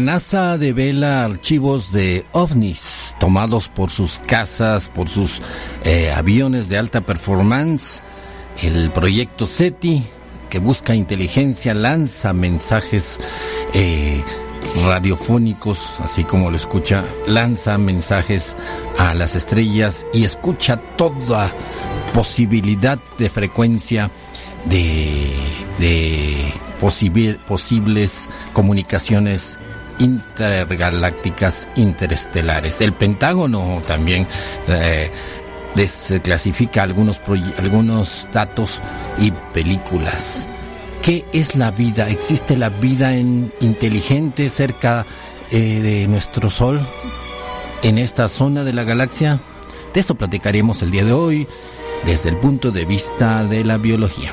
La NASA devela archivos de ovnis tomados por sus casas, por sus eh, aviones de alta performance. El proyecto SETI, que busca inteligencia, lanza mensajes eh, radiofónicos, así como lo escucha, lanza mensajes a las estrellas y escucha toda posibilidad de frecuencia de, de posibles comunicaciones intergalácticas interestelares. El Pentágono también eh, desclasifica algunos, algunos datos y películas. ¿Qué es la vida? ¿Existe la vida en, inteligente cerca eh, de nuestro Sol? En esta zona de la galaxia. De eso platicaremos el día de hoy desde el punto de vista de la biología.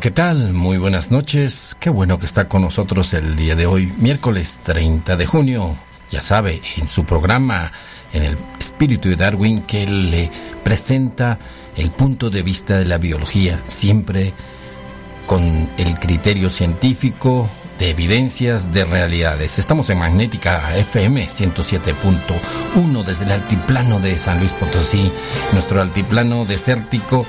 ¿Qué tal? Muy buenas noches. Qué bueno que está con nosotros el día de hoy, miércoles 30 de junio. Ya sabe, en su programa, en el Espíritu de Darwin, que le presenta el punto de vista de la biología, siempre con el criterio científico de evidencias de realidades. Estamos en Magnética FM 107.1 desde el altiplano de San Luis Potosí, nuestro altiplano desértico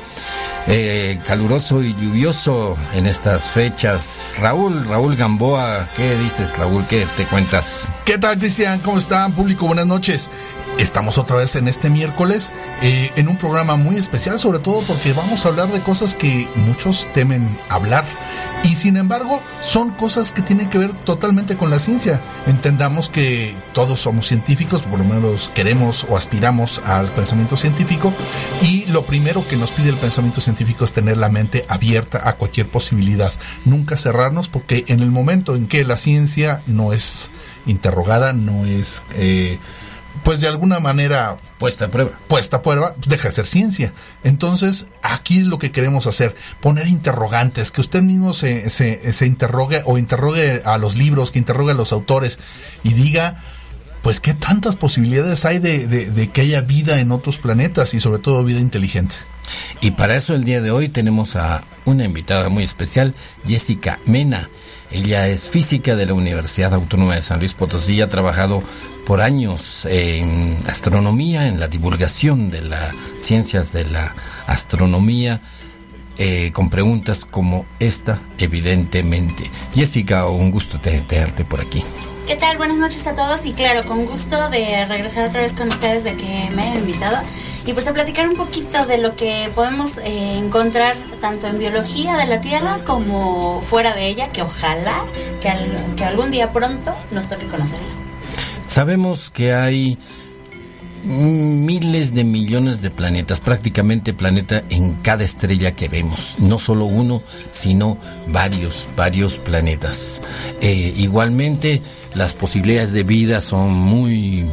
eh, caluroso y lluvioso en estas fechas. Raúl, Raúl Gamboa, ¿qué dices, Raúl? ¿Qué te cuentas? ¿Qué tal, Cristian? ¿Cómo están, público? Buenas noches. Estamos otra vez en este miércoles eh, en un programa muy especial, sobre todo porque vamos a hablar de cosas que muchos temen hablar. Y sin embargo, son cosas que tienen que ver totalmente con la ciencia. Entendamos que todos somos científicos, por lo menos queremos o aspiramos al pensamiento científico. Y lo primero que nos pide el pensamiento científico es tener la mente abierta a cualquier posibilidad. Nunca cerrarnos porque en el momento en que la ciencia no es interrogada, no es... Eh, pues de alguna manera puesta a prueba. Puesta a prueba, pues, deja de ser ciencia. Entonces, aquí es lo que queremos hacer, poner interrogantes, que usted mismo se, se, se interrogue o interrogue a los libros, que interrogue a los autores y diga, pues qué tantas posibilidades hay de, de, de que haya vida en otros planetas y sobre todo vida inteligente. Y para eso el día de hoy tenemos a una invitada muy especial, Jessica Mena. Ella es física de la Universidad Autónoma de San Luis Potosí, ha trabajado por años en astronomía, en la divulgación de las ciencias de la astronomía, eh, con preguntas como esta, evidentemente. Jessica, un gusto tenerte por aquí. ¿Qué tal? Buenas noches a todos y claro, con gusto de regresar otra vez con ustedes de que me hayan invitado y pues a platicar un poquito de lo que podemos eh, encontrar tanto en biología de la Tierra como fuera de ella, que ojalá que, que algún día pronto nos toque conocerlo. Sabemos que hay miles de millones de planetas, prácticamente planeta en cada estrella que vemos, no solo uno, sino varios, varios planetas. Eh, igualmente, las posibilidades de vida son muy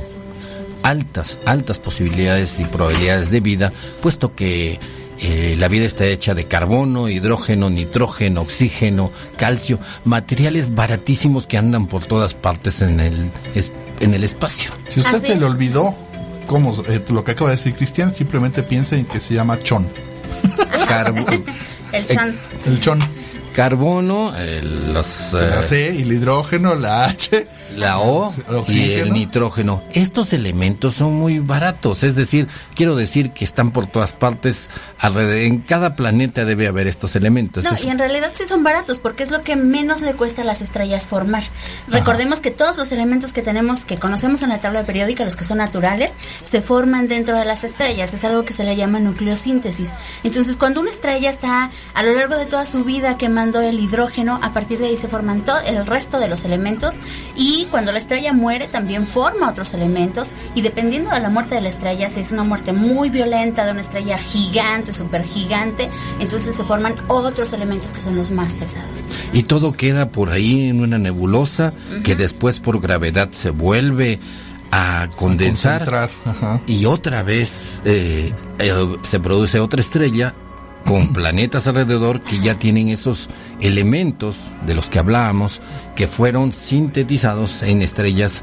altas, altas posibilidades y probabilidades de vida, puesto que eh, la vida está hecha de carbono, hidrógeno, nitrógeno, oxígeno, calcio, materiales baratísimos que andan por todas partes en el, en el espacio. Si usted se le olvidó cómo, eh, lo que acaba de decir Cristian, simplemente piensa en que se llama chon. el chon. El chon carbono, el, los, la C y el hidrógeno, la H, la O y el nitrógeno. Estos elementos son muy baratos, es decir, quiero decir que están por todas partes, alrededor, en cada planeta debe haber estos elementos. No, y en realidad sí son baratos porque es lo que menos le cuesta a las estrellas formar. Recordemos que todos los elementos que tenemos, que conocemos en la tabla periódica, los que son naturales, se forman dentro de las estrellas, es algo que se le llama nucleosíntesis. Entonces, cuando una estrella está a lo largo de toda su vida quemando el hidrógeno, a partir de ahí se forman todo el resto de los elementos y cuando la estrella muere también forma otros elementos y dependiendo de la muerte de la estrella, si es una muerte muy violenta de una estrella gigante, súper gigante, entonces se forman otros elementos que son los más pesados. Y todo queda por ahí en una nebulosa que después por gravedad se vuelve a condensar y otra vez eh, eh, se produce otra estrella con planetas alrededor que ya tienen esos elementos de los que hablábamos que fueron sintetizados en estrellas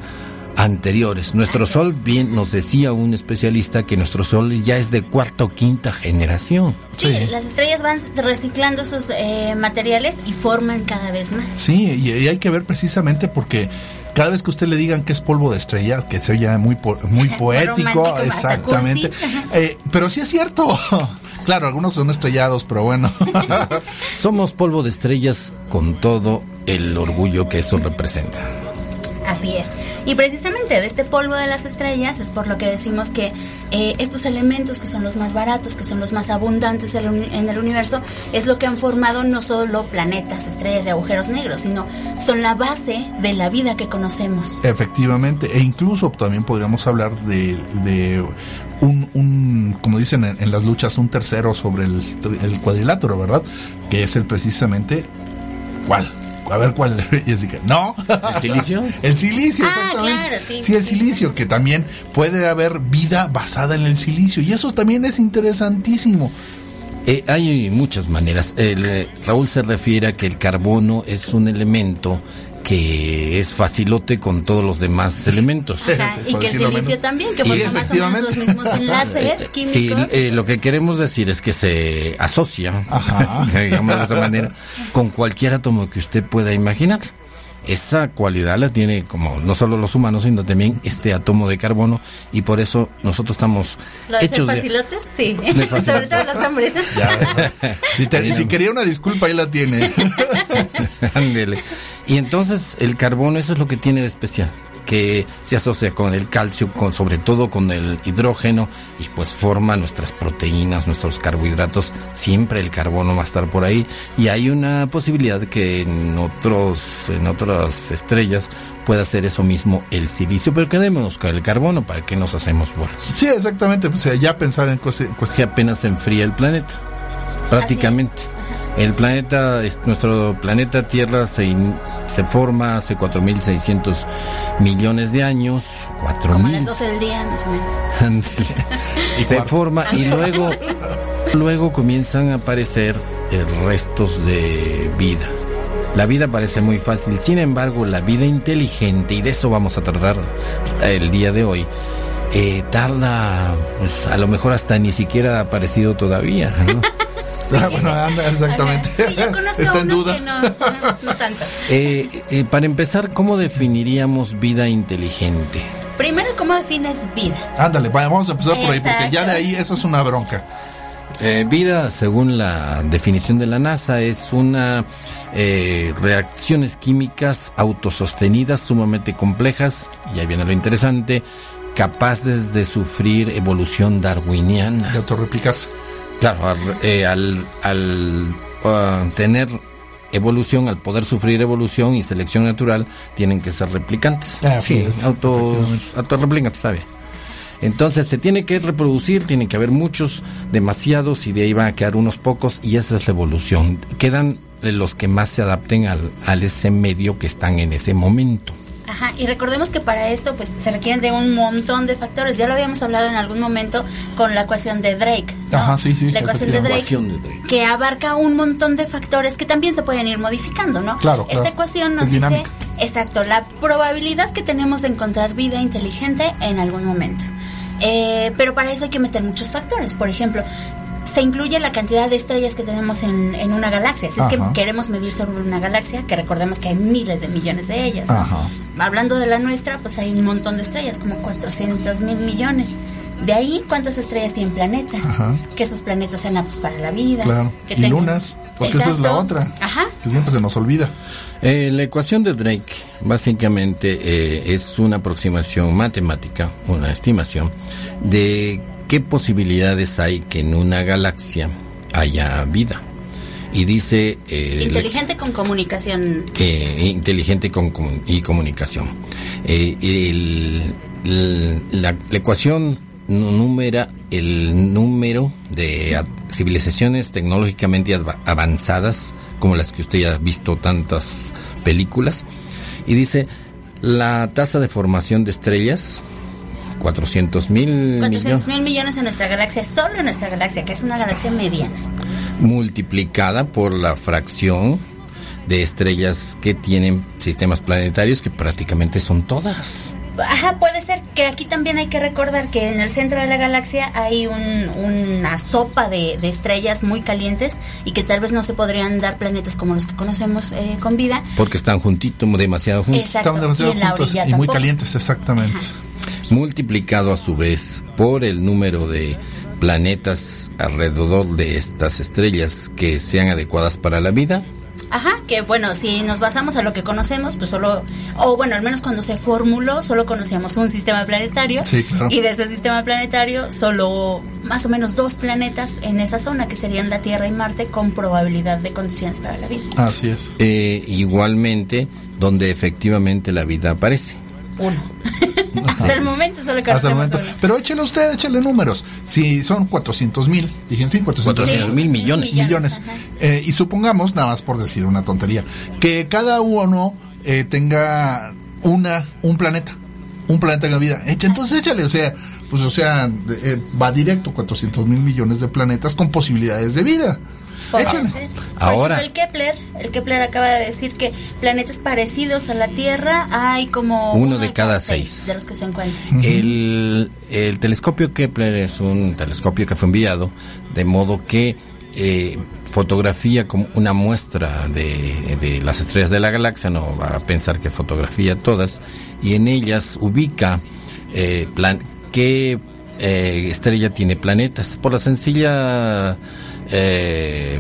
anteriores. Nuestro Sol, bien nos decía un especialista que nuestro Sol ya es de cuarta o quinta generación. Sí, las estrellas van reciclando esos eh, materiales y forman cada vez más. Sí, y, hay que ver precisamente porque cada vez que usted le digan que es polvo de estrella, que se oye muy, muy poético, exactamente. Eh, pero sí es cierto. Claro, algunos son estrellados, pero bueno. Somos polvo de estrellas con todo el orgullo que eso representa. Así es. Y precisamente de este polvo de las estrellas es por lo que decimos que eh, estos elementos que son los más baratos, que son los más abundantes en el universo, es lo que han formado no solo planetas, estrellas y agujeros negros, sino son la base de la vida que conocemos. Efectivamente, e incluso también podríamos hablar de, un, como dicen en, las luchas, un tercero sobre el, el cuadrilátero, ¿verdad? Que es el precisamente, ¿cuál? a ver cuál. Que, no. ¿El silicio? el silicio, ah, Claro, sí, sí, el silicio, que también puede haber vida basada en el silicio. Y eso también es interesantísimo. Eh, hay muchas maneras. El, Raúl se refiere a que el carbono es un elemento que es facilote con todos los demás elementos. y que el silicio también, que forma más o menos los mismos enlaces químicos. Sí, eh, lo que queremos decir es que se asocia, digamos de esa manera, con cualquier átomo que usted pueda imaginar. Esa cualidad la tiene como no solo los humanos, sino también este átomo de carbono y por eso nosotros estamos ¿Lo hechos de facilotes? Sí, sobre todo los hombres. si, si quería una disculpa, ahí la tiene. Ándele. Y entonces el carbono, eso es lo que tiene de especial, que se asocia con el calcio, con, sobre todo con el hidrógeno, y pues forma nuestras proteínas, nuestros carbohidratos. Siempre el carbono va a estar por ahí. Y hay una posibilidad que en otros, en otras estrellas pueda hacer eso mismo el silicio, pero quedémonos con el carbono para que nos hacemos bolas. Sí, exactamente, pues ya pensar en cosas que apenas se enfría el planeta, prácticamente. El planeta, nuestro planeta Tierra se, se forma hace 4.600 millones de años. 4.000. del día, más o menos. se forma y luego, luego comienzan a aparecer eh, restos de vida. La vida parece muy fácil, sin embargo, la vida inteligente, y de eso vamos a tratar el día de hoy, eh, tarda, pues, a lo mejor hasta ni siquiera ha aparecido todavía. ¿no? Ah, bueno, anda, exactamente. Está en duda. Eh, eh, para empezar, ¿cómo definiríamos vida inteligente? Primero, ¿cómo defines vida? Ándale, vamos a empezar por ahí, porque ya de ahí eso es una bronca. Eh, vida, según la definición de la NASA, es una reacciones químicas autosostenidas, sumamente complejas, y ahí viene lo interesante, capaces de sufrir evolución darwiniana. De autorreplicarse. Claro, eh, al, al uh, tener evolución, al poder sufrir evolución y selección natural, tienen que ser replicantes. Ah, sí, es, autos, autorreplicantes, está bien. Entonces se tiene que reproducir, tiene que haber muchos, demasiados, y de ahí van a quedar unos pocos, y esa es la evolución. Quedan los que más se adapten al, al ese medio que están en ese momento. Ajá, y recordemos que para esto pues se requieren de un montón de factores. Ya lo habíamos hablado en algún momento con la ecuación de Drake. ¿no? Ajá, sí, sí, La ecuación de Drake, Ecuación de Drake. que abarca un montón de factores que también se pueden ir modificando, ¿no? Claro, Esta claro. ecuación nos Es dice, dinámica. exacto, la probabilidad que tenemos de encontrar vida inteligente en algún momento. Eh, pero para eso hay que meter muchos factores. Por ejemplo, se incluye la cantidad de estrellas que tenemos en, en una galaxia. Si es que Ajá. queremos medir sobre una galaxia, que recordemos que hay miles de millones de ellas. Ajá. Hablando de la nuestra, pues hay un montón de estrellas, como 400 mil millones. De ahí, ¿cuántas estrellas tienen planetas? Ajá. Que esos planetas sean aptos para la vida. Claro. que Y tengan- lunas, porque esa es la Exacto. otra. Ajá. Que siempre se nos olvida. Eh, la ecuación de Drake básicamente eh, es una aproximación matemática, una estimación de qué posibilidades hay que en una galaxia haya vida. Y dice... eh, Inteligente con comunicación. eh, inteligente con, y comunicación. Eh, el- el- la, la ecuación nu- numera el número de civilizaciones tecnológicamente avanzadas, como las que usted ya ha visto tantas películas, y dice la tasa de formación de estrellas, 400 mil 400 mil millones en nuestra galaxia, solo en nuestra galaxia, que es una galaxia mediana. multiplicada por la fracción de estrellas que tienen sistemas planetarios, que prácticamente son todas. Ajá, puede ser que aquí también hay que recordar que en el centro de la galaxia hay un- una sopa de, de estrellas muy calientes y que tal vez no se podrían dar planetas como los que conocemos eh, con vida. Porque están juntitos, demasiado juntos. Exacto. Están demasiado y juntos y muy calientes, exactamente. Multiplicado a su vez por el número de planetas alrededor de estas estrellas que sean adecuadas para la vida. Ajá, que bueno, si nos basamos a lo que conocemos, pues solo, o bueno, al menos cuando se formuló, solo conocíamos un sistema planetario. Sí, claro. Y de ese sistema planetario, solo más o menos dos planetas en esa zona, que serían la Tierra y Marte, con probabilidad de condiciones para la vida. Así es. Eh, igualmente, donde efectivamente la vida aparece. Uno. Hasta el momento solo Hasta el momento. uno. Pero échele usted, échele números. Si son 400 mil, dije sí, 400 400 mil millones. millones. Eh, y supongamos, nada más por decir una tontería, que cada uno eh, tenga una un planeta. Un planeta en la vida. Entonces échale, o sea, pues o sea, eh, va directo 400 mil millones de planetas con posibilidades de vida. Por Ahora. ejemplo, el Kepler, el Kepler acaba de decir que planetas parecidos a la Tierra hay como Uno de cada seis. de los que se encuentran. El, el telescopio Kepler es un telescopio que fue enviado de modo que eh, fotografía como una muestra de, de las estrellas de la galaxia, no va a pensar que fotografía todas, y en ellas ubica eh, plan, qué eh, estrella tiene planetas, por la sencilla eh,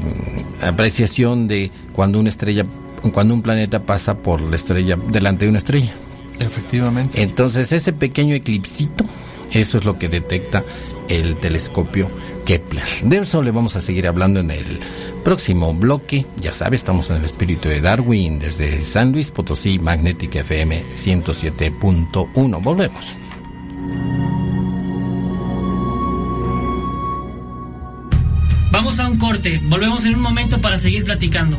apreciación de cuando una estrella, cuando un planeta pasa por la estrella, delante de una estrella. Efectivamente. Entonces ese pequeño eclipsito, eso es lo que detecta el telescopio Kepler. De eso le vamos a seguir hablando en el próximo bloque. Ya sabe, estamos en el espíritu de Darwin desde San Luis Potosí, Magnética FM 107.1. Volvemos. Un corte, volvemos en un momento para seguir platicando.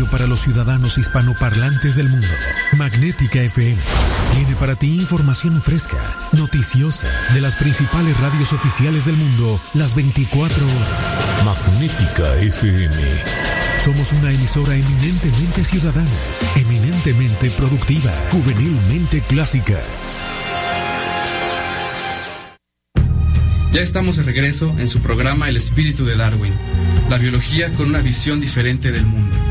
Radio para los ciudadanos hispanoparlantes del mundo. Magnética FM tiene para ti información fresca, noticiosa, de las principales radios oficiales del mundo, las 24 horas. Magnética FM. Somos una emisora eminentemente ciudadana, eminentemente productiva, juvenilmente clásica. Ya estamos de regreso en su programa El espíritu de Darwin, la biología con una visión diferente del mundo.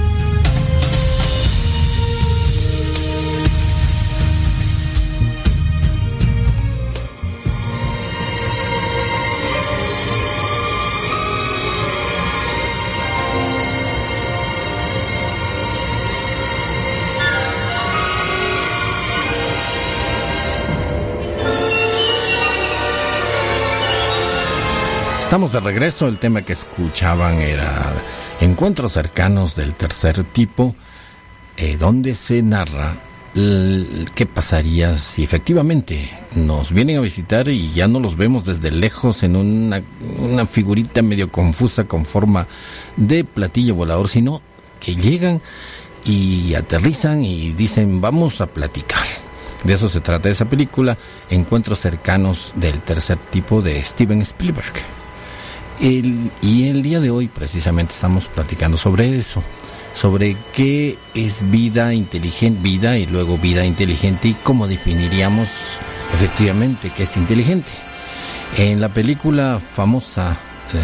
Estamos de regreso. El tema que escuchaban era encuentros cercanos del tercer tipo, eh, donde se narra ¿qué pasaría si efectivamente nos vienen a visitar y ya no los vemos desde lejos en una, una figurita medio confusa con forma de platillo volador, sino que llegan y aterrizan y dicen vamos a platicar? De eso se trata esa película, Encuentros cercanos del tercer tipo de Steven Spielberg. Y el día de hoy precisamente estamos platicando sobre eso, sobre qué es vida inteligente, vida y luego vida inteligente y cómo definiríamos efectivamente qué es inteligente. En la película famosa, eh,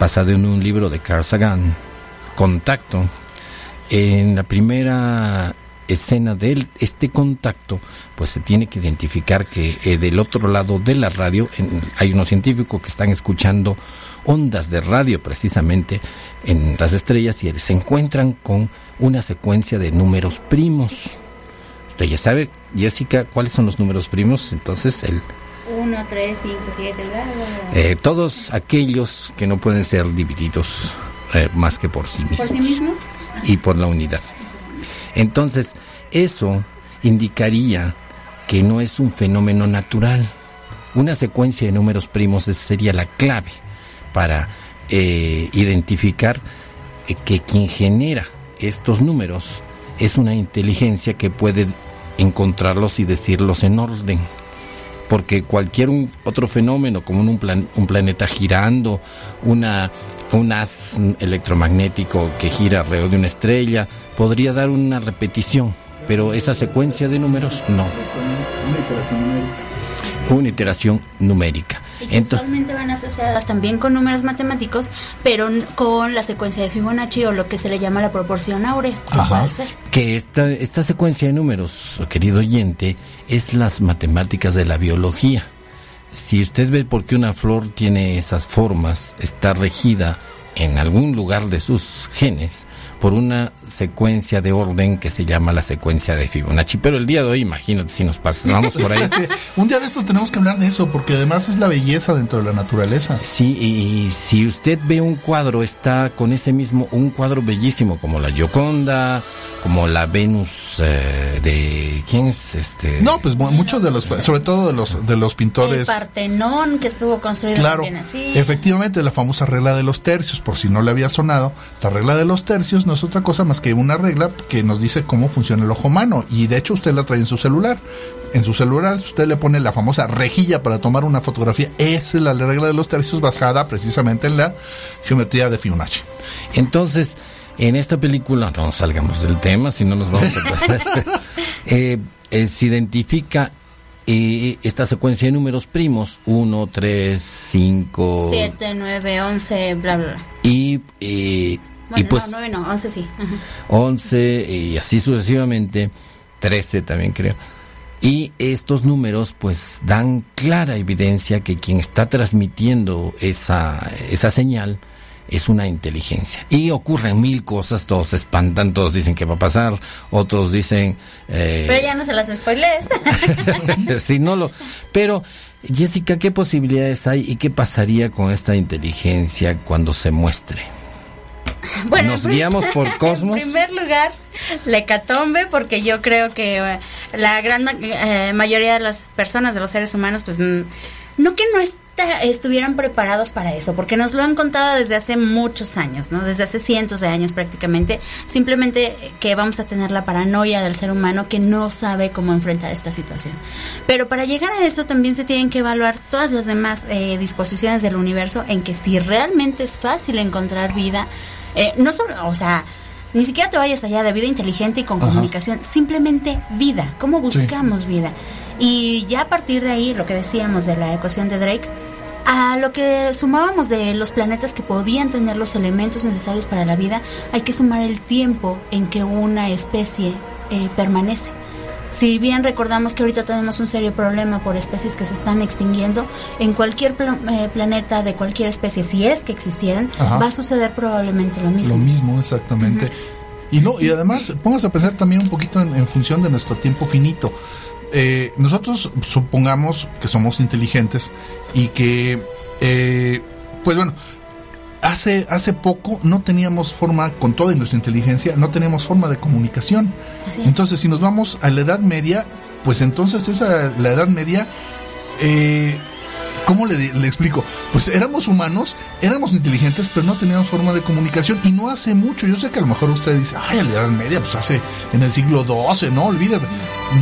basada en un libro de Carl Sagan, Contacto, en la primera escena de este contacto, pues se tiene que identificar que eh, del otro lado de la radio hay unos científicos que están escuchando ondas de radio precisamente en las estrellas y se encuentran con una secuencia de números primos. Usted ya sabe, Jessica, cuáles son los números primos, entonces el... 1, 3, 5, 7, Todos aquellos que no pueden ser divididos eh, más que por sí mismos. ¿Por sí mismos? Y por la unidad. Entonces, eso indicaría que no es un fenómeno natural. Una secuencia de números primos sería la clave para eh, identificar eh, que quien genera estos números es una inteligencia que puede encontrarlos y decirlos en orden. Porque cualquier otro fenómeno, como un, un planeta girando, una, un haz electromagnético que gira alrededor de una estrella, podría dar una repetición, pero esa secuencia de números no. Una iteración numérica. Una iteración numérica. Y usualmente van asociadas también con números matemáticos, pero con la secuencia de Fibonacci o lo que se le llama la proporción áurea. puede ser. Que esta, esta secuencia de números, querido oyente, es las matemáticas de la biología. Si usted ve por qué una flor tiene esas formas, está regida en algún lugar de sus genes por una secuencia de orden que se llama la secuencia de Fibonacci. Pero el día de hoy, imagínate si nos pasamos por ahí. Un día de esto tenemos que hablar de eso, porque además es la belleza dentro de la naturaleza. Sí, y si usted ve un cuadro, está con ese mismo, un cuadro bellísimo como la Gioconda, como la Venus eh, de quién es este no pues muchos de los sobre todo de los de los pintores el Partenón que estuvo construido claro así. efectivamente la famosa regla de los tercios por si no le había sonado la regla de los tercios no es otra cosa más que una regla que nos dice cómo funciona el ojo humano. Y de hecho usted la trae en su celular. En su celular usted le pone la famosa rejilla para tomar una fotografía. Esa es la regla de los tercios basada precisamente en la geometría de Fibonacci. Entonces en esta película, no salgamos del tema, si no nos vamos a... eh, eh, se identifica eh, esta secuencia de números primos, 1, 3, 5... 7, 9, 11, bla, bla, bla. Y... Bueno, y pues, no, 9 no, 11 sí. Ajá. 11 y así sucesivamente, 13 también creo. Y estos números pues dan clara evidencia que quien está transmitiendo esa, esa señal es una inteligencia. Y ocurren mil cosas, todos se espantan, todos dicen que va a pasar, otros dicen... Eh, pero ya no se las spoilees. sí, no lo... Pero, Jessica, ¿qué posibilidades hay y qué pasaría con esta inteligencia cuando se muestre? Bueno, Nos guiamos por Cosmos. En primer lugar, la hecatombe, porque yo creo que eh, la gran eh, mayoría de las personas, de los seres humanos, pues no que no estuvieran preparados para eso, porque nos lo han contado desde hace muchos años, ¿no? Desde hace cientos de años prácticamente, simplemente que vamos a tener la paranoia del ser humano que no sabe cómo enfrentar esta situación. Pero para llegar a eso también se tienen que evaluar todas las demás eh, disposiciones del universo en que si realmente es fácil encontrar vida, eh, no solo, o sea, ni siquiera te vayas allá de vida inteligente y con comunicación, simplemente vida, cómo buscamos vida. Y ya a partir de ahí, lo que decíamos de la ecuación de Drake, a lo que sumábamos de los planetas que podían tener los elementos necesarios para la vida, hay que sumar el tiempo en que una especie eh, permanece. Si bien recordamos que ahorita tenemos un serio problema por especies que se están extinguiendo, en cualquier eh, planeta de cualquier especie, si es que existieran, va a suceder probablemente lo mismo. Lo mismo, exactamente. Y no, y además, póngase a pensar también un poquito en, función de nuestro tiempo finito. Eh, nosotros supongamos que somos inteligentes y que, eh, pues bueno, hace, hace poco no teníamos forma, con toda nuestra inteligencia, no teníamos forma de comunicación. Entonces, si nos vamos a la Edad Media, pues entonces esa, la Edad Media, eh, ¿Cómo le, le, explico? Pues éramos humanos, éramos inteligentes, pero no teníamos forma de comunicación y no hace mucho. Yo sé que a lo mejor usted dice, ay, en la Edad Media, pues hace en el siglo XII, no, olvídate.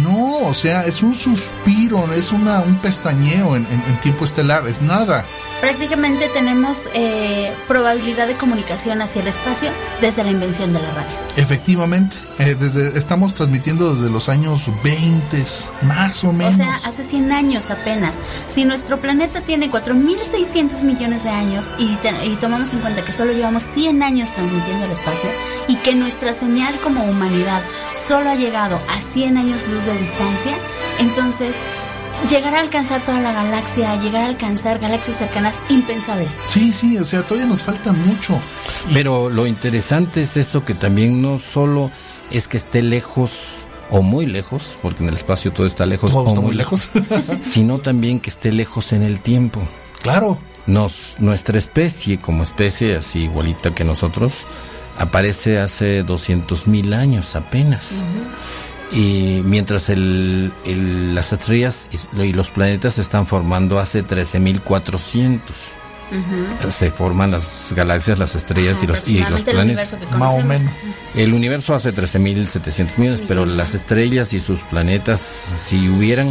No, o sea, es un suspiro, es una, un pestañeo en, en, tiempo estelar, es nada. Prácticamente tenemos eh, probabilidad de comunicación hacia el espacio desde la invención de la radio. Efectivamente, eh, desde, estamos transmitiendo desde los años 20, más o menos. O sea, hace 100 años apenas. Si nuestro planeta tiene 4.600 millones de años y, y tomamos en cuenta que solo llevamos 100 años transmitiendo el espacio y que nuestra señal como humanidad solo ha llegado a 100 años luz de distancia, entonces llegar a alcanzar toda la galaxia, llegar a alcanzar galaxias cercanas, impensable. Sí, sí, o sea, todavía nos falta mucho. Pero lo interesante es eso que también no solo es que esté lejos o muy lejos, porque en el espacio todo está lejos o muy lejos, sino también que esté lejos en el tiempo. Claro. Nos, nuestra especie, como especie así igualita que nosotros, aparece hace 200 mil años apenas. Y mientras el, el, las estrellas y, los planetas se están formando hace 13.400. Uh Se forman las galaxias, las estrellas y los, y los planetas. Más o menos. El universo hace 13.700 millones, pero las estrellas y sus planetas, si hubieran,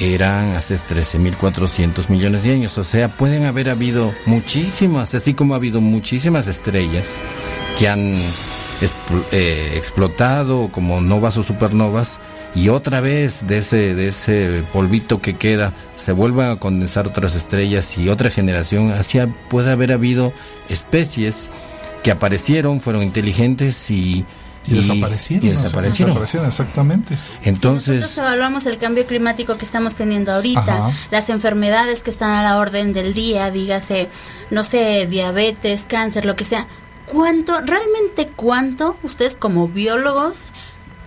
eran hace 13.400 millones de años. O sea, pueden haber habido muchísimas, así como ha habido muchísimas estrellas que han eh, explotado como novas o supernovas y otra vez de ese de ese polvito que queda se vuelvan a condensar otras estrellas y otra generación así puede haber habido especies que aparecieron fueron inteligentes y y, desaparecieron. Y desaparecieron. desaparecieron. exactamente. Entonces. Si nosotros evaluamos el cambio climático que estamos teniendo ahorita, las enfermedades que están a la orden del día, dígase, no sé, diabetes, cáncer, lo que sea, ¿Cuánto, realmente cuánto, ustedes como biólogos,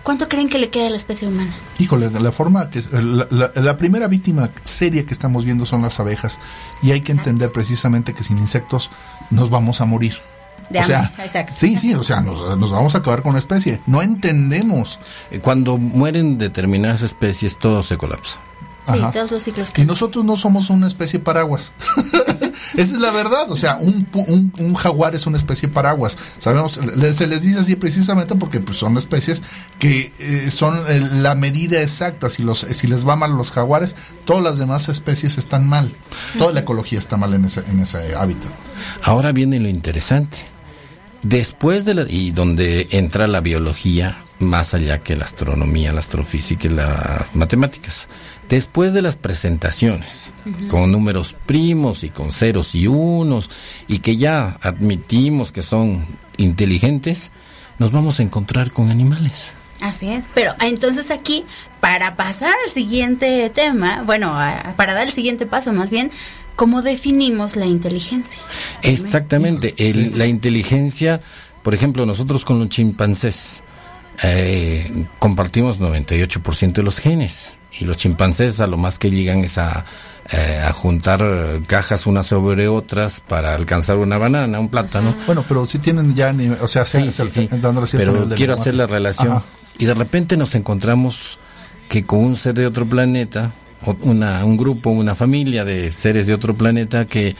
cuánto creen que le queda a la especie humana? Híjole, la forma que la, la, primera víctima seria que estamos viendo son las abejas y hay que entender precisamente que sin insectos nos vamos a morir. De o sea, sí, sí, o sea, nos, nos, vamos a acabar con la especie. No entendemos. Eh, cuando mueren determinadas especies, todo se colapsa. Sí, todos los ciclos. Y nosotros no somos una especie paraguas. Esa es la verdad. O sea, un, un, jaguar es una especie paraguas. Sabemos, se les dice así precisamente porque pues, son especies que eh, son la medida exacta. Si, los, si les va mal los jaguares, todas las demás especies están mal. Toda la ecología está mal en ese, en ese hábitat. Ahora viene lo interesante. Después de la, y donde entra la biología más allá que la astronomía, la astrofísica y las matemáticas. Después de las presentaciones, con números primos y con ceros y unos, y que ya admitimos que son inteligentes, nos vamos a encontrar con animales. Así es, pero entonces aquí, para pasar al siguiente tema, bueno, para dar el siguiente paso más bien, ¿cómo definimos la inteligencia? Exactamente, la inteligencia, por ejemplo, nosotros con los chimpancés eh, compartimos 98% de los genes y los chimpancés a lo más que llegan es a, eh, a juntar cajas unas sobre otras para alcanzar una banana, un plátano. Bueno, pero si tienen ya, o sea, sí, sí, pero quiero hacer la relación. Y de repente nos encontramos que con un ser de otro planeta, una, un grupo, una familia de seres de otro planeta que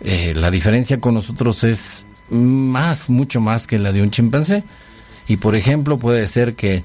eh, la diferencia con nosotros es más, mucho más que la de un chimpancé. Y por ejemplo puede ser que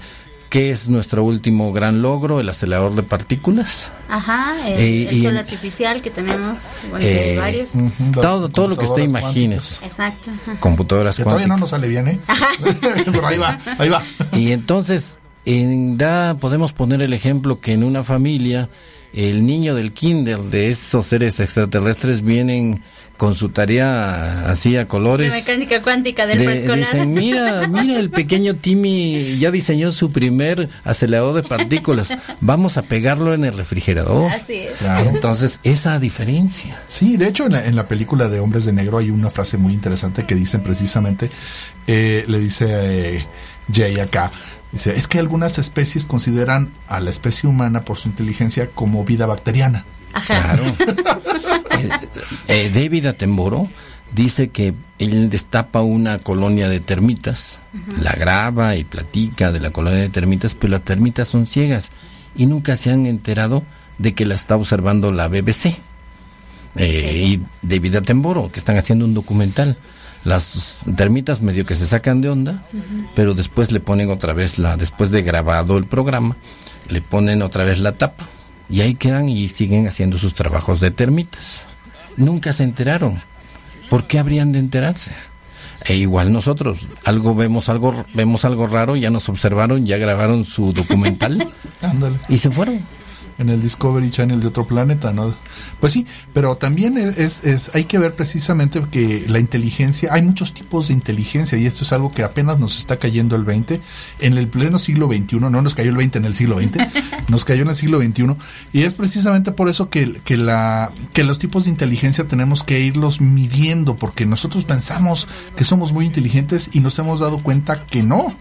¿Qué es nuestro último gran logro? El acelerador de partículas. Ajá, el, eh, sol artificial que tenemos, eh, varios. todo, todo lo que usted imagine. Exacto. Computadoras que Todavía no nos sale bien, ¿eh? Pero ahí va, ahí va. Y entonces, en, da, podemos poner el ejemplo que en una familia, el niño del kinder de esos seres extraterrestres vienen con su tarea así a colores. De mecánica cuántica del preescolar. Dicen, mira, mira, el pequeño Timmy ya diseñó su primer acelerador de partículas. Vamos a pegarlo en el refrigerador. Así es. Entonces, esa diferencia. Sí, de hecho, en la, película de Hombres de Negro hay una frase muy interesante que dicen precisamente, eh, le dice eh, Jay acá, Dice, es que algunas especies consideran a la especie humana por su inteligencia como vida bacteriana. Ajá. Claro. Eh, eh, David Attenborough dice que él destapa una colonia de termitas, la graba y platica de la colonia de termitas, pero las termitas son ciegas y nunca se han enterado de que la está observando la BBC eh, y David Attenborough, que están haciendo un documental. Las termitas medio que se sacan de onda, pero después le ponen otra vez la, después de grabado el programa, le ponen otra vez la tapa y ahí quedan y siguen haciendo sus trabajos de termitas. Nunca se enteraron. ¿Por qué habrían de enterarse? E igual nosotros, algo vemos algo vemos algo raro, ya nos observaron, ya grabaron su documental y se fueron. En el Discovery Channel de otro planeta, ¿no? Pues sí, pero también es, es, hay que ver precisamente que la inteligencia, hay muchos tipos de inteligencia y esto es algo que apenas nos está cayendo el 20 en el pleno siglo XXI, no nos cayó el 20 en el siglo XX, nos cayó en el siglo XXI y es precisamente por eso que, que, la, que los tipos de inteligencia tenemos que irlos midiendo porque nosotros pensamos que somos muy inteligentes y nos hemos dado cuenta que no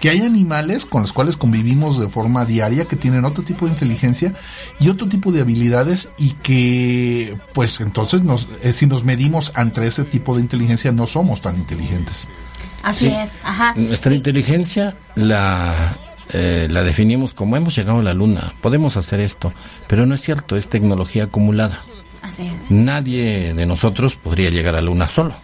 que hay animales con los cuales convivimos de forma diaria que tienen otro tipo de inteligencia y otro tipo de habilidades y que pues entonces nos, eh, si nos medimos ante ese tipo de inteligencia no somos tan inteligentes. Así Sí. es, ajá. Nuestra inteligencia la, eh, la definimos como hemos llegado a la luna, podemos hacer esto, pero no es cierto, es tecnología acumulada. Así es. Nadie de nosotros podría llegar a la luna solo.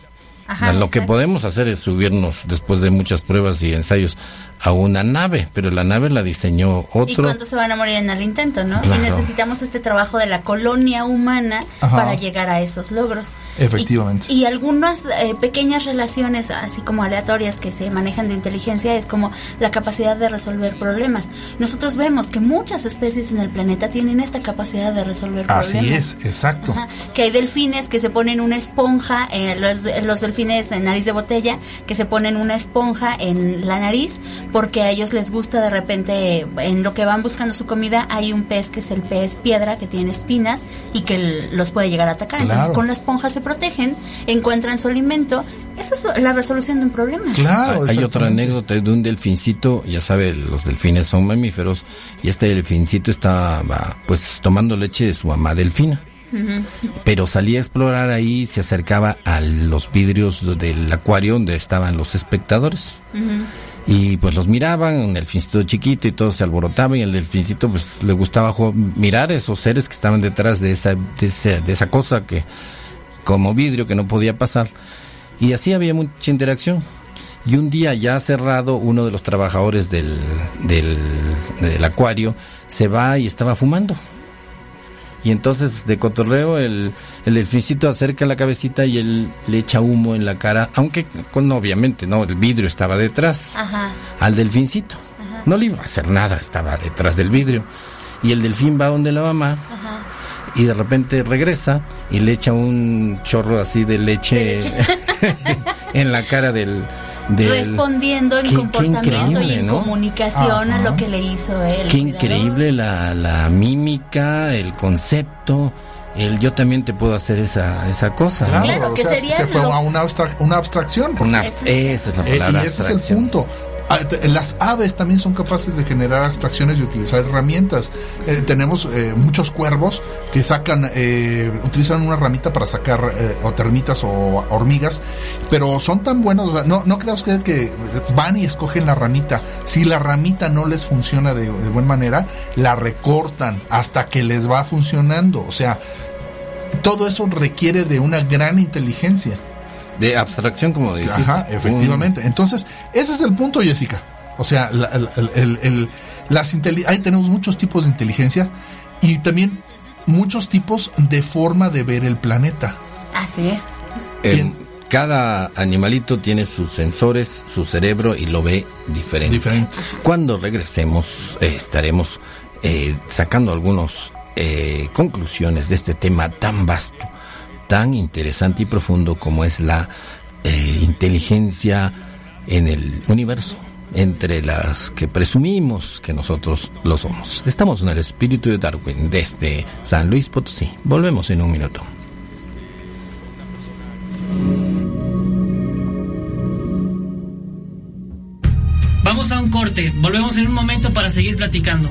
Ajá, lo que podemos hacer es subirnos después de muchas pruebas y ensayos a una nave, pero la nave la diseñó ¿Y otro. cuántos se van a morir en el intento, no? Claro. Y necesitamos este trabajo de la colonia humana Ajá. para llegar a esos logros. Efectivamente. Y, y algunas eh, pequeñas relaciones, así como aleatorias, que se manejan de inteligencia, es como la capacidad de resolver problemas. Nosotros vemos que muchas especies en el planeta tienen esta capacidad de resolver Así problemas. es, exacto. Ajá, Que hay delfines que se ponen una esponja, eh, los, los delfines en nariz de botella, que se ponen una esponja en la nariz, porque a ellos les gusta de repente, en lo que van buscando su comida, hay un pez que es el pez piedra, que tiene espinas y que los puede llegar a atacar. Entonces Claro. con la esponja se protegen, encuentran su alimento. Esa es la resolución de un problema. Claro, Hay otra anécdota de un delfincito, ya sabe, los delfines son mamíferos, y este delfincito estaba pues tomando leche de su mamá delfina. Pero salía a explorar ahí, se acercaba a los vidrios del acuario donde estaban los espectadores. Y pues los miraban, un delfincito chiquito y todo se alborotaba y el delfincito pues le gustaba mirar esos seres que estaban detrás de esa, de esa, de esa cosa que como vidrio que no podía pasar. Y así había mucha interacción. Y un día ya cerrado, uno de los trabajadores del, del, del acuario se va y estaba fumando. Y entonces de cotorreo el, el delfincito acerca la cabecita y él le echa humo en la cara, aunque con obviamente no, el vidrio estaba detrás Ajá. al delfincito. No le iba a hacer nada, estaba detrás del vidrio. Y el delfín va donde la mamá y de repente regresa y le echa un chorro así de leche en la cara del... del Respondiendo en Qué- qué comportamiento y en ¿no? comunicación a lo que le hizo él. Qué increíble la, la mímica, el concepto. El yo también te puedo hacer esa, esa cosa. ¿no? Claro, Claro, o que sea, sería se fue lo- a una, abstra- una abstracción. Una- esa es la Eh, palabra y ese es el punto. Ah, Las aves también son capaces de generar abstracciones y utilizar herramientas. Eh, tenemos eh, muchos cuervos que sacan, eh, utilizan una ramita para sacar eh, o termitas o hormigas, pero son tan buenos. o sea, no, no crea usted que van y escogen la ramita. Si la ramita no les funciona de, de buena manera, la recortan hasta que les va funcionando. O sea, todo eso requiere de una gran inteligencia. De abstracción, como dijiste. Ajá, efectivamente. Entonces, ese es el punto, Jessica. O sea, la- el- el- el- las inteli- ahí tenemos muchos tipos de inteligencia y también muchos tipos de forma de ver el planeta. Así es. Eh, Bien. cada animalito tiene sus sensores, su cerebro y lo ve diferente. Diferente. Cuando regresemos eh, estaremos eh, sacando algunas conclusiones de este tema tan vasto, tan interesante y profundo como es la eh, inteligencia en el universo, entre las que presumimos que nosotros lo somos. Estamos en el espíritu de Darwin desde San Luis Potosí. Volvemos en un minuto. Vamos a un corte, volvemos en un momento para seguir platicando.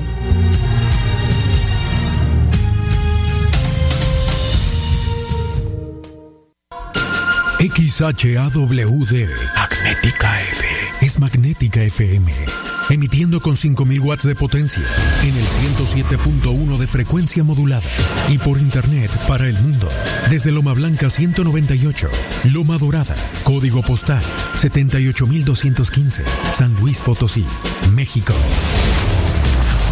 XHAWD. Magnética F. Es Magnética FM. Emitiendo con 5000 watts de potencia en el 107.1 de frecuencia modulada y por internet para el mundo desde Loma Blanca 198, Loma Dorada, código postal 78215, San Luis Potosí, México.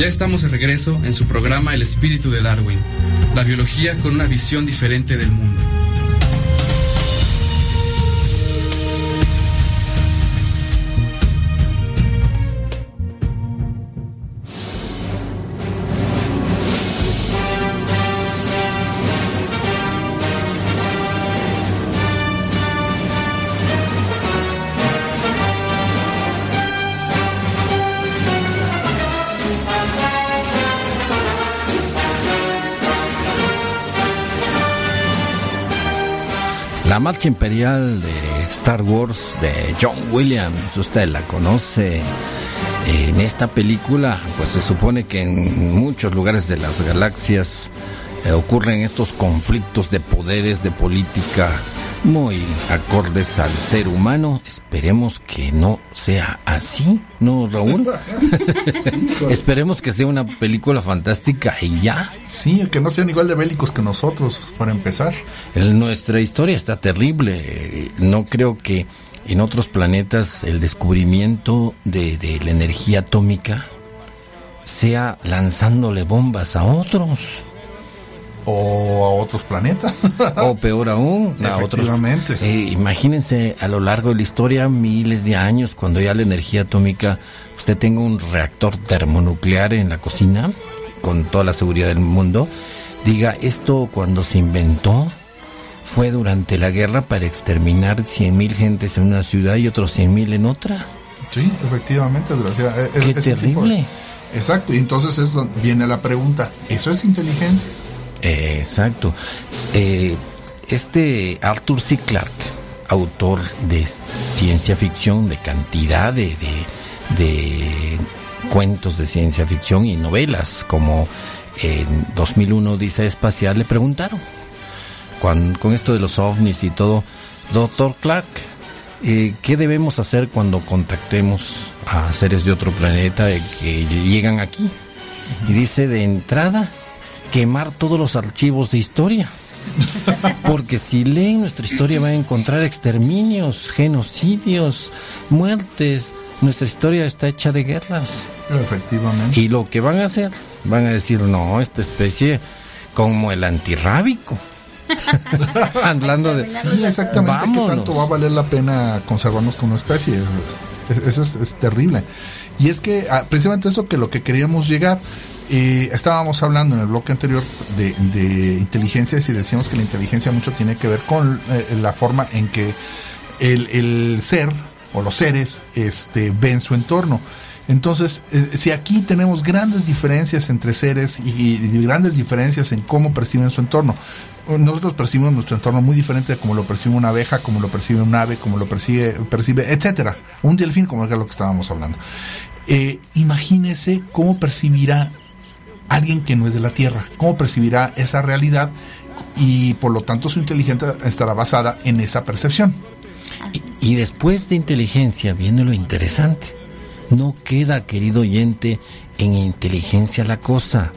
Ya estamos de regreso en su programa El espíritu de Darwin, la biología con una visión diferente del mundo. Marcha imperial de Star Wars de John Williams, usted la conoce. En esta película, pues se supone que en muchos lugares de las galaxias eh, ocurren estos conflictos de poderes, de política, muy acordes al ser humano. Esperemos que no sea así, ¿no, Raúl? Esperemos que sea una película fantástica y ya. Sí, que no sean igual de bélicos que nosotros, para empezar. El- nuestra historia está terrible. No creo que en otros planetas el descubrimiento de, de la energía atómica sea lanzándole bombas a otros. O a otros planetas. O peor aún, a otros. Efectivamente. Eh, imagínense a lo largo de la historia, miles de años, cuando ya la energía atómica, usted tenga un reactor termonuclear en la cocina, con toda la seguridad del mundo, diga, esto cuando se inventó fue durante la guerra para exterminar 100.000 gentes en una ciudad y otros 100.000 en otra. Sí, efectivamente, desgraciada. Es- Qué tipo de- terrible. Exacto, y entonces es donde viene la pregunta, ¿eso es inteligencia? Exacto. Eh, este Arthur C. Clarke, autor de ciencia ficción, de cantidad de, de, cuentos de ciencia ficción y novelas, como en 2001 Dice Espacial, le preguntaron, cuan- con esto de los ovnis y todo, doctor Clark, eh, ¿qué debemos hacer cuando contactemos a seres de otro planeta eh, que llegan aquí? Y dice, de entrada, quemar todos los archivos de historia. Porque si leen nuestra historia van a encontrar exterminios, genocidios, muertes. Nuestra historia está hecha de guerras. Efectivamente. Y lo que van a hacer, van a decir, no, esta especie como el antirrábico. Hablando de... Sí, exactamente. ¿Qué tanto va a valer la pena conservarnos como especie? Es- Eso es, es terrible. Y es que ah, precisamente eso que lo que queríamos llegar, eh, estábamos hablando en el bloque anterior de, de inteligencias y decíamos que la inteligencia mucho tiene que ver con eh, la forma en que el, ser o los seres este, ven su entorno. Entonces, eh, si aquí tenemos grandes diferencias entre seres y, grandes diferencias en cómo perciben su entorno, nosotros percibimos nuestro entorno muy diferente de como lo percibe una abeja, como lo percibe un ave, como lo percibe, percibe etcétera. Un delfín, como es lo que estábamos hablando. Imagínese cómo percibirá alguien que no es de la Tierra, cómo percibirá esa realidad y por lo tanto su inteligencia estará basada en esa percepción. Y, y después de inteligencia viene lo interesante. No queda, querido oyente, en inteligencia la cosa.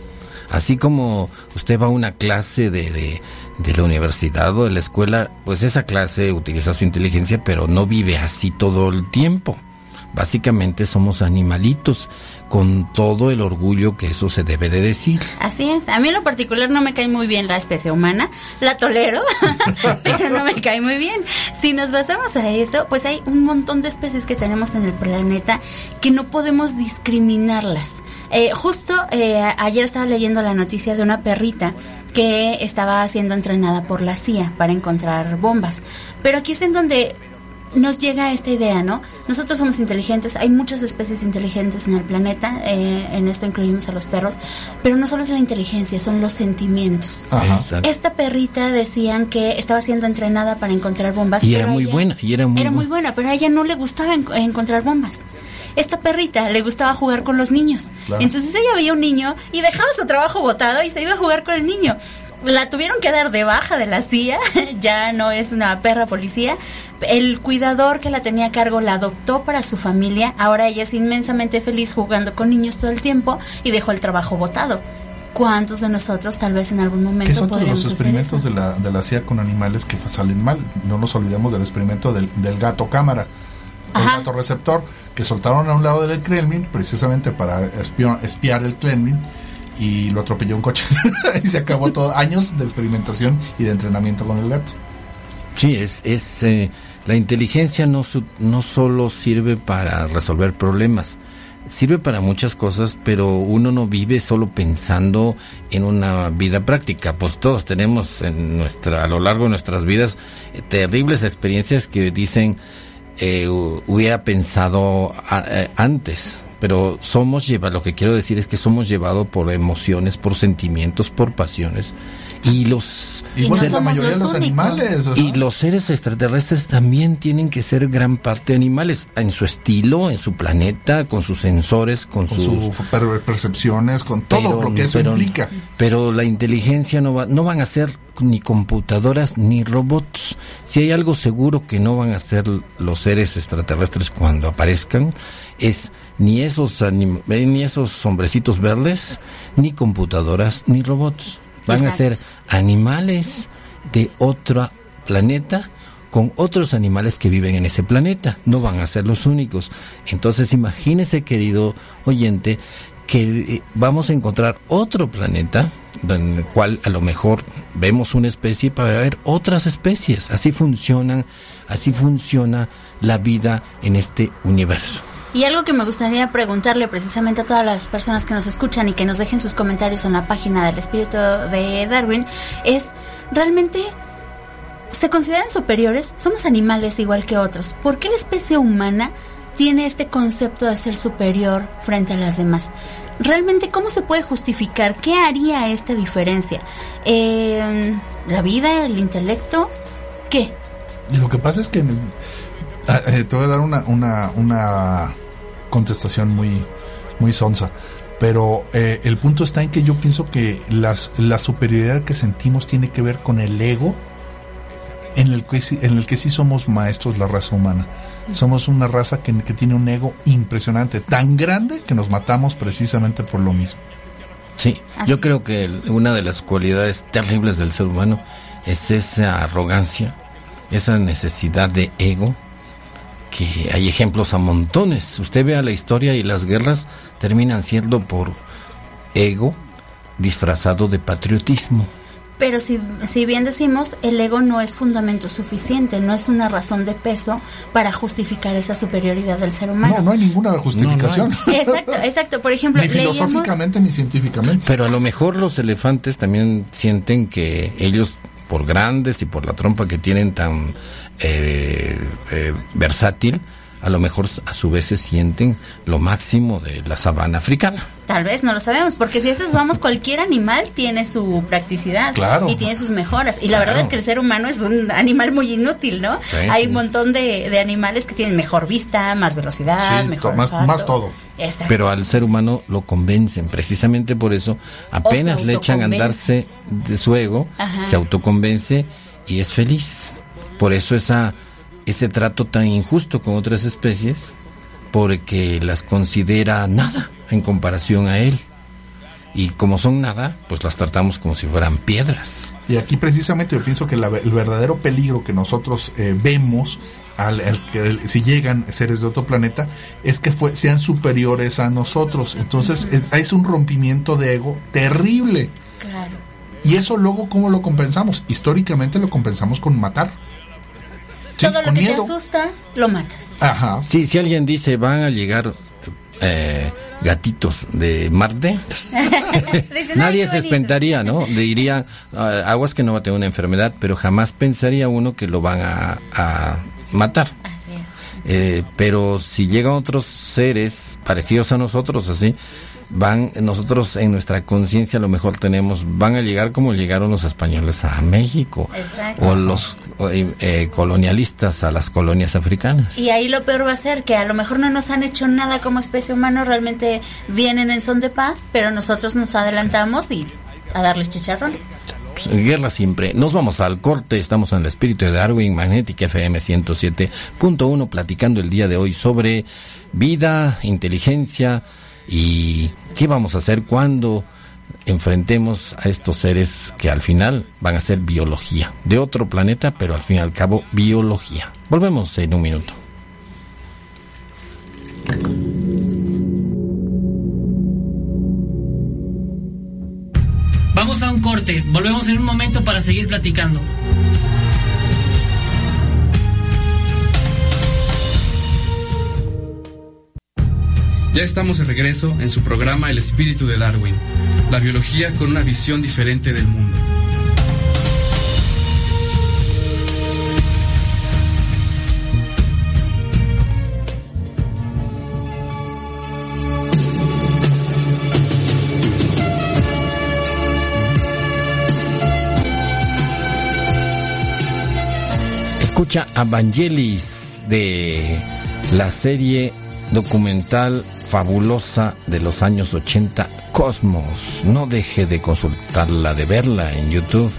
Así como usted va a una clase de, de, de la universidad o de la escuela, pues esa clase utiliza su inteligencia, pero no vive así todo el tiempo. Básicamente somos animalitos, con todo el orgullo que eso se debe de decir. Así es. A mí en lo particular no me cae muy bien la especie humana. La tolero, pero no me cae muy bien. Si nos basamos a eso, pues hay un montón de especies que tenemos en el planeta que no podemos discriminarlas. Eh, justo eh, ayer estaba leyendo la noticia de una perrita que estaba siendo entrenada por la CIA para encontrar bombas. Pero aquí es en donde nos llega esta idea, ¿no? Nosotros somos inteligentes, hay muchas especies inteligentes en el planeta, eh, en esto incluimos a los perros, pero no solo es la inteligencia, son los sentimientos. Esta perrita decían que estaba siendo entrenada para encontrar bombas. Y era muy buena, y era muy, era muy buena, pero a ella no le gustaba encontrar bombas esta perrita le gustaba jugar con los niños. Entonces ella veía un niño y dejaba su trabajo botado y se iba a jugar con el niño la tuvieron que dar de baja de la CIA, ya no es una perra policía. El cuidador que la tenía a cargo la adoptó para su familia, ahora ella es inmensamente feliz jugando con niños todo el tiempo y dejó el trabajo botado. ¿Cuántos de nosotros tal vez en algún momento ¿Qué son los experimentos de la, de la CIA con animales que salen mal? No nos olvidemos del experimento del, gato cámara, el gato receptor, que soltaron a un lado del Kremlin precisamente para espiar el Kremlin y lo atropelló un coche. y se acabó todo. Años de experimentación y de entrenamiento con el gato. Sí, es, es eh, la inteligencia no, no solo sirve para resolver problemas, sirve para muchas cosas, pero uno no vive solo pensando en una vida práctica. Pues todos tenemos en nuestra, a lo largo de nuestras vidas eh, terribles experiencias que dicen eh, hubiera pensado antes pero somos llevados, lo que quiero decir es que somos llevados por emociones, por sentimientos, por pasiones. Y los, y la mayoría de los animales. Y los seres extraterrestres también tienen que ser gran parte animales, en su estilo, en su planeta, con sus sensores, con, sus percepciones, con todo lo que eso implica. Pero la inteligencia no va, no van a ser ni computadoras ni robots. Si hay algo seguro que no van a ser los seres extraterrestres cuando aparezcan, es ni esos, eh, ni esos hombrecitos verdes, ni computadoras, ni robots. Van a ser animales de otro planeta con otros animales que viven en ese planeta. No van a ser los únicos. Entonces imagínese, querido oyente, que eh, vamos a encontrar otro planeta en el cual a lo mejor vemos una especie para ver otras especies. Así funcionan, así funciona la vida en este universo. Y algo que me gustaría preguntarle precisamente a todas las personas que nos escuchan y que nos dejen sus comentarios en la página del espíritu de Darwin es, ¿realmente se consideran superiores? Somos animales igual que otros. ¿Por qué la especie humana tiene este concepto de ser superior frente a las demás? ¿Realmente cómo se puede justificar? ¿Qué haría esta diferencia? Eh, ¿La vida? ¿El intelecto? ¿Qué? Lo que pasa es que ah, eh, te voy a dar una, una, una contestación muy, muy sonsa. Pero eh, el punto está en que yo pienso que las, la superioridad que sentimos tiene que ver con el ego en el que, en el que sí somos maestros la raza humana. Somos una raza que, que tiene un ego impresionante, tan grande que nos matamos precisamente por lo mismo. Sí, yo creo que una de las cualidades terribles del ser humano es esa arrogancia, esa necesidad de ego que hay ejemplos a montones. Usted vea la historia y las guerras terminan siendo por ego disfrazado de patriotismo. Pero si, si bien decimos, el ego no es fundamento suficiente, no es una razón de peso para justificar esa superioridad del ser humano. No, no hay ninguna justificación. Exacto, exacto. Por ejemplo, ni filosóficamente ni científicamente. Pero a lo mejor los elefantes también sienten que ellos, por grandes y por la trompa que tienen tan eh, eh, versátil, a lo mejor a su vez se sienten lo máximo de la sabana africana. Tal vez, no lo sabemos, porque si esas vamos, cualquier animal tiene su practicidad y tiene sus mejoras. Y la verdad es que el ser humano es un animal muy inútil, ¿no? Hay un montón de, animales que tienen mejor vista, más velocidad, mejor más, más todo. Pero al ser humano lo convencen, precisamente por eso apenas le echan a andarse de su ego, se autoconvence y es feliz. Por eso esa, ese trato tan injusto con otras especies, porque las considera nada en comparación a él. Y como son nada, pues las tratamos como si fueran piedras. Y aquí precisamente yo pienso que el verdadero peligro que nosotros eh, vemos al, que si llegan seres de otro planeta es que sean superiores a nosotros. Entonces es, un rompimiento de ego terrible. Claro. Y eso luego, ¿cómo lo compensamos? Históricamente lo compensamos con matar. Todo lo que te asusta, lo matas. Ajá. Sí, si alguien dice van a llegar eh, gatitos de Marte, nadie se espantaría, ¿no? Diría, ah, aguas que no va a tener una enfermedad, pero jamás pensaría uno que lo van a, matar. Así Eh, pero si llegan otros seres parecidos a nosotros, así, van, nosotros en nuestra conciencia a lo mejor tenemos, van a llegar como llegaron los españoles a México. O los eh, colonialistas a las colonias africanas. Y ahí lo peor va a ser que a lo mejor no nos han hecho nada como especie humana, realmente vienen en son de paz, pero nosotros nos adelantamos y a darles chicharrón. Pues, guerra siempre. Nos vamos al corte, estamos en el espíritu de Darwin, Magnética FM 107.1, platicando el día de hoy sobre vida, inteligencia y qué vamos a hacer cuando enfrentemos a estos seres que al final van a ser biología, de otro planeta, pero al fin y al cabo biología. Volvemos en un minuto. Vamos a un corte, volvemos en un momento para seguir platicando. Ya estamos de regreso en su programa El espíritu de Darwin, la biología con una visión diferente del mundo. Escucha Evangelis de la serie documental fabulosa de los años 80, Cosmos. No deje de consultarla, de verla en YouTube.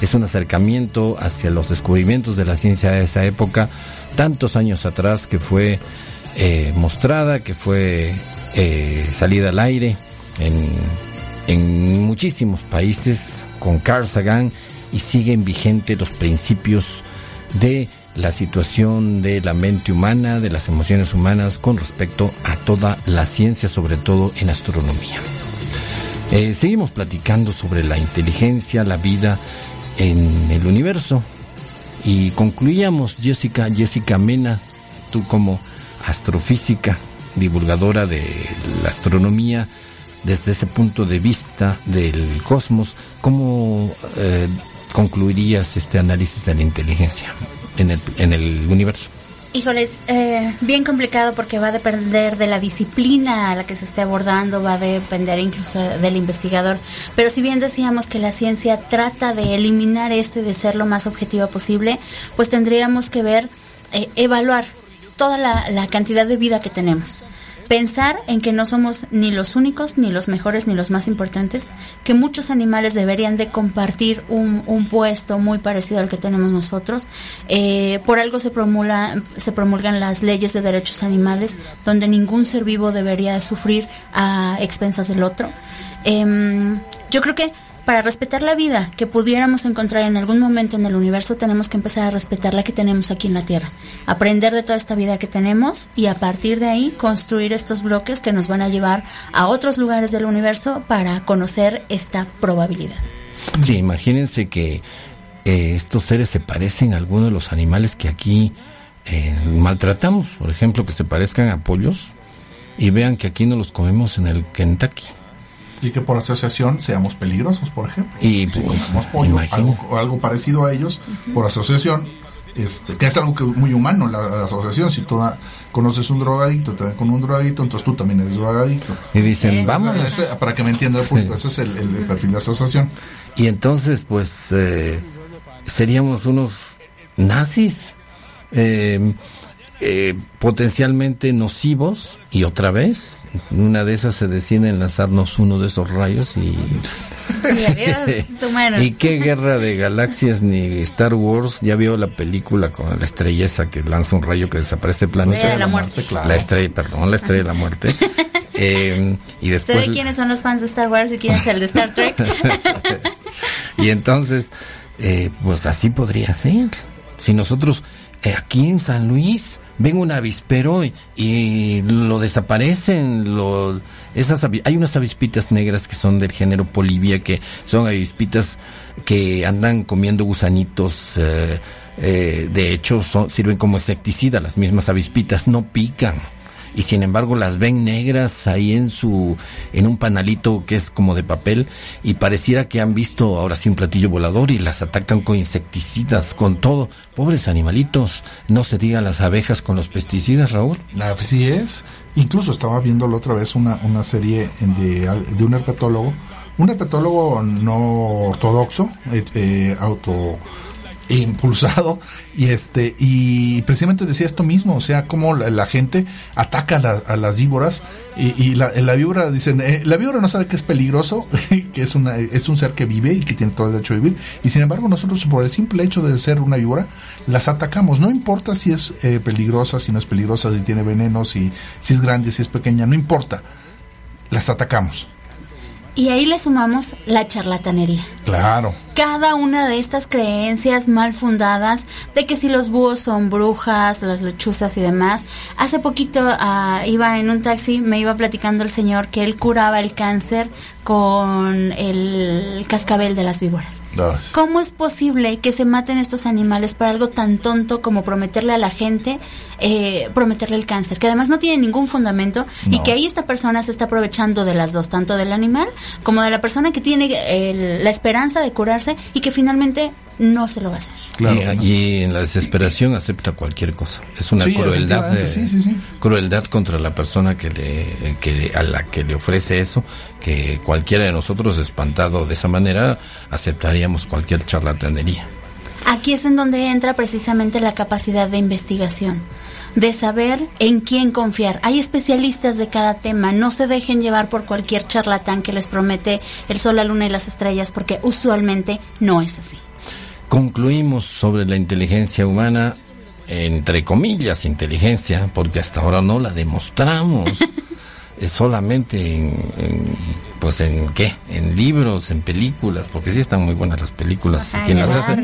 Es un acercamiento hacia los descubrimientos de la ciencia de esa época, tantos años atrás que fue eh, mostrada, que fue eh, salida al aire en, en muchísimos países con Carl Sagan y siguen vigentes los principios de la situación de la mente humana, de las emociones humanas con respecto a toda la ciencia, sobre todo en astronomía. Eh, seguimos platicando sobre la inteligencia, la vida en el universo y concluíamos, Jessica, Jessica Mena, tú como astrofísica, divulgadora de la astronomía, desde ese punto de vista del cosmos, ¿cómo eh, concluirías este análisis de la inteligencia? En el, en el universo? Híjoles, eh, bien complicado porque va a depender de la disciplina a la que se esté abordando, va a depender incluso del investigador. Pero si bien decíamos que la ciencia trata de eliminar esto y de ser lo más objetiva posible, pues tendríamos que ver, eh, evaluar toda la, la cantidad de vida que tenemos pensar en que no somos ni los únicos, ni los mejores, ni los más importantes, que muchos animales deberían de compartir un, puesto muy parecido al que tenemos nosotros. Eh, por algo se promulgan las leyes de derechos animales, donde ningún ser vivo debería sufrir a expensas del otro. Em, yo creo que para respetar la vida que pudiéramos encontrar en algún momento en el universo, tenemos que empezar a respetar la que tenemos aquí en la Tierra. Aprender de toda esta vida que tenemos y a partir de ahí construir estos bloques que nos van a llevar a otros lugares del universo para conocer esta probabilidad. Sí, imagínense que eh, estos seres se parecen a algunos de los animales que aquí eh, maltratamos. Por ejemplo, que se parezcan a pollos y vean que aquí no los comemos en el Kentucky y que por asociación seamos peligrosos, por ejemplo. Y si comemos pollo, algo, algo, parecido a ellos, por asociación, este, que es algo que muy humano la, asociación. Si tú conoces un drogadicto, te ven con un drogadicto, entonces tú también eres drogadicto. Y dicen, vamos. para que me entienda el punto, ese es el, perfil de asociación. Y entonces, pues, eh, seríamos unos nazis. Eh, eh, potencialmente nocivos y otra vez una de esas se decide enlazarnos uno de esos rayos y y, qué guerra de galaxias ni Star Wars ya vio la película con la estrella esa que lanza un rayo que desaparece el planeta la, muerte, la estrella perdón la estrella de la muerte. Eh, y después quiénes son los fans de Star Wars y quién es el de Star Trek y entonces eh, pues así podría ser. Si nosotros eh, aquí en San Luis ven un avispero y, lo desaparecen. Lo, esas, hay unas avispitas negras que son del género Polivia, que son avispitas que andan comiendo gusanitos. Eh, eh, de hecho, son, sirven como insecticida. Las mismas avispitas no pican. Y sin embargo las ven negras ahí en su en un panalito que es como de papel y pareciera que han visto ahora sí un platillo volador y las atacan con insecticidas, con todo. Pobres animalitos, no se digan las abejas con los pesticidas, Raúl. Así es. Incluso estaba viendo la otra vez una, una serie de, de un herpetólogo, un herpetólogo no ortodoxo, eh, eh, auto impulsado y este y precisamente decía esto mismo o sea como la, gente ataca a, las víboras y, la, víbora dicen eh, la víbora no sabe que es peligroso que es una es un ser que vive y que tiene todo el derecho a vivir y sin embargo nosotros por el simple hecho de ser una víbora las atacamos no importa si es eh, peligrosa si no es peligrosa si tiene veneno si si es grande si es pequeña no importa las atacamos y ahí le sumamos la charlatanería. Claro. Cada una de estas creencias mal fundadas de que si los búhos son brujas, las lechuzas y demás. Hace poquito ah, iba en un taxi, me iba platicando el señor que él curaba el cáncer con el cascabel de las víboras. ¿Cómo es posible que se maten estos animales para algo tan tonto como prometerle a la gente, eh, prometerle el cáncer? Que además no tiene ningún fundamento y que ahí esta persona se está aprovechando de las dos, tanto del animal como de la persona que tiene la esperanza de curarse y que finalmente no se lo va a hacer. y, en la desesperación acepta cualquier cosa. Es una crueldad, crueldad contra la persona que le, que, a la que le ofrece eso, que cualquiera de nosotros espantado de esa manera aceptaríamos cualquier charlatanería. Aquí es en donde entra precisamente la capacidad de investigación de saber en quién confiar. Hay especialistas de cada tema, no se dejen llevar por cualquier charlatán que les promete el sol, la luna y las estrellas, porque usualmente no es así. Concluimos sobre la inteligencia humana, entre comillas, inteligencia, porque hasta ahora no la demostramos. es solamente en, pues en qué, en libros, en películas, porque sí están muy buenas las películas.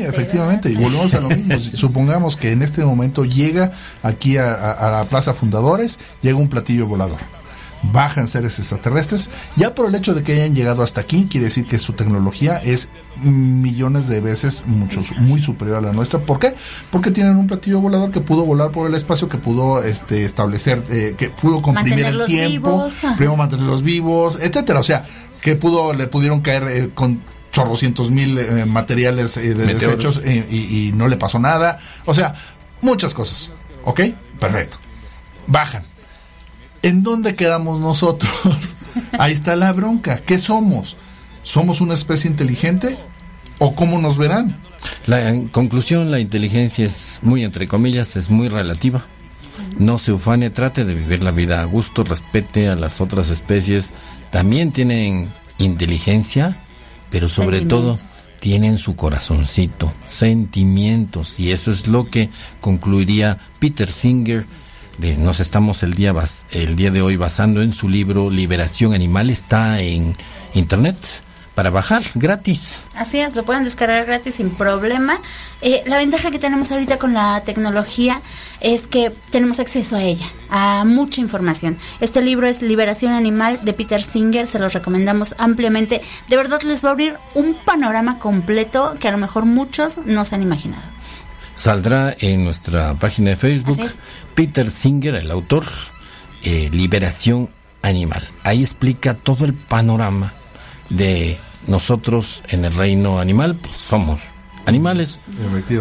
efectivamente, y volvemos a lo mismo. Supongamos que en este momento llega aquí a, a la Plaza Fundadores, llega un platillo volador bajan seres extraterrestres. Ya por el hecho de que hayan llegado hasta aquí, quiere decir que su tecnología es millones de veces muchos, muy superior a la nuestra. ¿Por qué? Porque tienen un platillo volador que pudo volar por el espacio, que pudo este, establecer, eh, que pudo comprimir el tiempo, primero mantenerlos vivos, etcétera. O sea, que pudo, le pudieron caer eh, con chorrocientos mil eh, materiales de desechos y, y no le pasó nada. O sea, muchas cosas. ¿Ok? Perfecto. Bajan ¿En dónde quedamos nosotros? Ahí está la bronca. ¿Qué somos? ¿Somos una especie inteligente o cómo nos verán? La en conclusión, la inteligencia es muy, entre comillas, es muy relativa. No se ufane, trate de vivir la vida a gusto, respete a las otras especies. También tienen inteligencia, pero sobre todo tienen su corazoncito, sentimientos. Y eso es lo que concluiría Peter Singer nos estamos el día, el día de hoy basando en su libro Liberación Animal. Está en internet para bajar gratis. Así es, lo pueden descargar gratis sin problema. Eh, la ventaja que tenemos ahorita con la tecnología es que tenemos acceso a ella, a mucha información. Este libro es Liberación Animal de Peter Singer, se los recomendamos ampliamente. De verdad les va a abrir un panorama completo que a lo mejor muchos no se han imaginado saldrá en nuestra página de Facebook Peter Singer, el autor, eh, Liberación Animal. Ahí explica todo el panorama de nosotros en el reino animal, pues somos animales,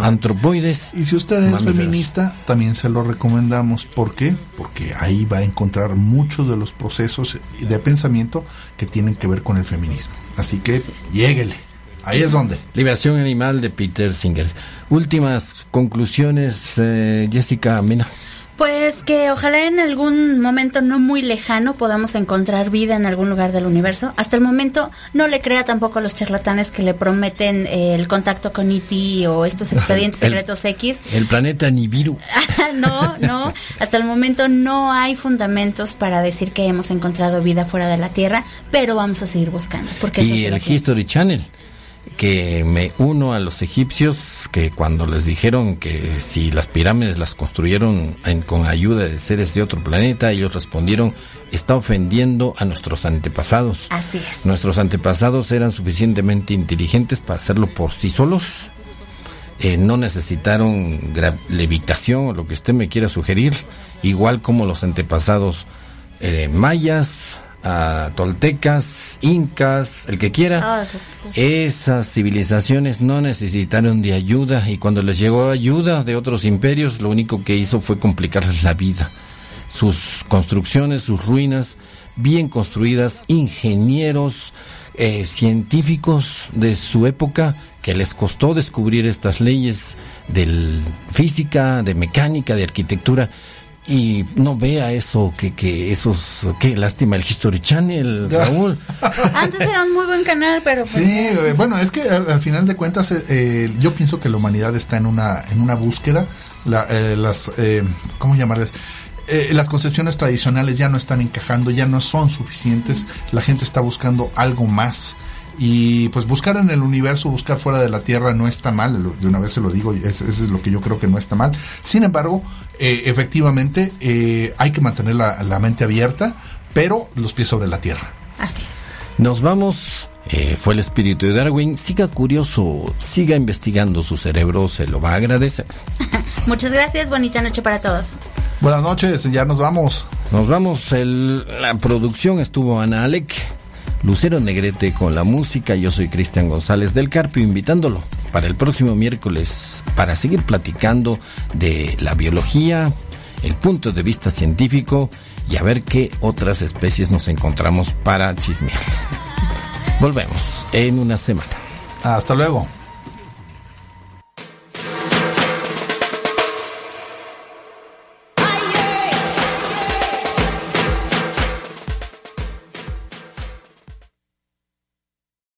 antropoides. Y si usted es feminista, también se lo recomendamos. ¿Por qué? Porque ahí va a encontrar muchos de los procesos de pensamiento que tienen que ver con el feminismo. Así que lléguele. Ahí es donde. Liberación Animal de Peter Singer. Últimas conclusiones, eh, Jessica Mena. Pues que ojalá en algún momento no muy lejano podamos encontrar vida en algún lugar del universo. Hasta el momento no le crea tampoco a los charlatanes que le prometen eh, el contacto con E.T. o estos expedientes secretos X. El planeta Nibiru. no, no. Hasta el momento no hay fundamentos para decir que hemos encontrado vida fuera de la Tierra, pero vamos a seguir buscando. Porque y el History Channel que me uno a los egipcios que cuando les dijeron que si las pirámides las construyeron con ayuda de seres de otro planeta, ellos respondieron, está ofendiendo a nuestros antepasados. Así es. Nuestros antepasados eran suficientemente inteligentes para hacerlo por sí solos eh, no necesitaron levitación o lo que usted me quiera sugerir, igual como los antepasados eh, mayas, toltecas, incas, el que quiera. Ah, esas civilizaciones no necesitaron de ayuda y cuando les llegó ayuda de otros imperios, lo único que hizo fue complicarles la vida. Sus construcciones, sus ruinas, bien construidas, ingenieros, eh, científicos de su época que les costó descubrir estas leyes de física, de mecánica, de arquitectura y no vea eso, que, que esos, qué lástima el History Channel, Raúl. Antes era un muy buen canal, pero pues Sí, eh, bueno, es que al, final de cuentas eh, yo pienso que la humanidad está en una, en una búsqueda, la, eh, las, ¿cómo llamarles? las concepciones tradicionales ya no están encajando, ya no son suficientes, la gente está buscando algo más y pues buscar en el universo, buscar fuera de la Tierra no está mal, de una vez se lo digo, eso es lo que yo creo que no está mal. Sin embargo, eh, efectivamente eh, hay que mantener la, mente abierta, pero los pies sobre la Tierra. Así es. Nos vamos. Eh, fue el espíritu de Darwin. Siga curioso, siga investigando su cerebro, se lo va a agradecer. Muchas gracias, bonita noche para todos. Buenas noches, ya nos vamos. Nos vamos, el, la producción estuvo Ana Alec. Lucero Negrete con la música. Yo soy Cristian González del Carpio, invitándolo para el próximo miércoles para seguir platicando de la biología, el punto de vista científico y a ver qué otras especies nos encontramos para chismear. Volvemos en una semana. Hasta luego.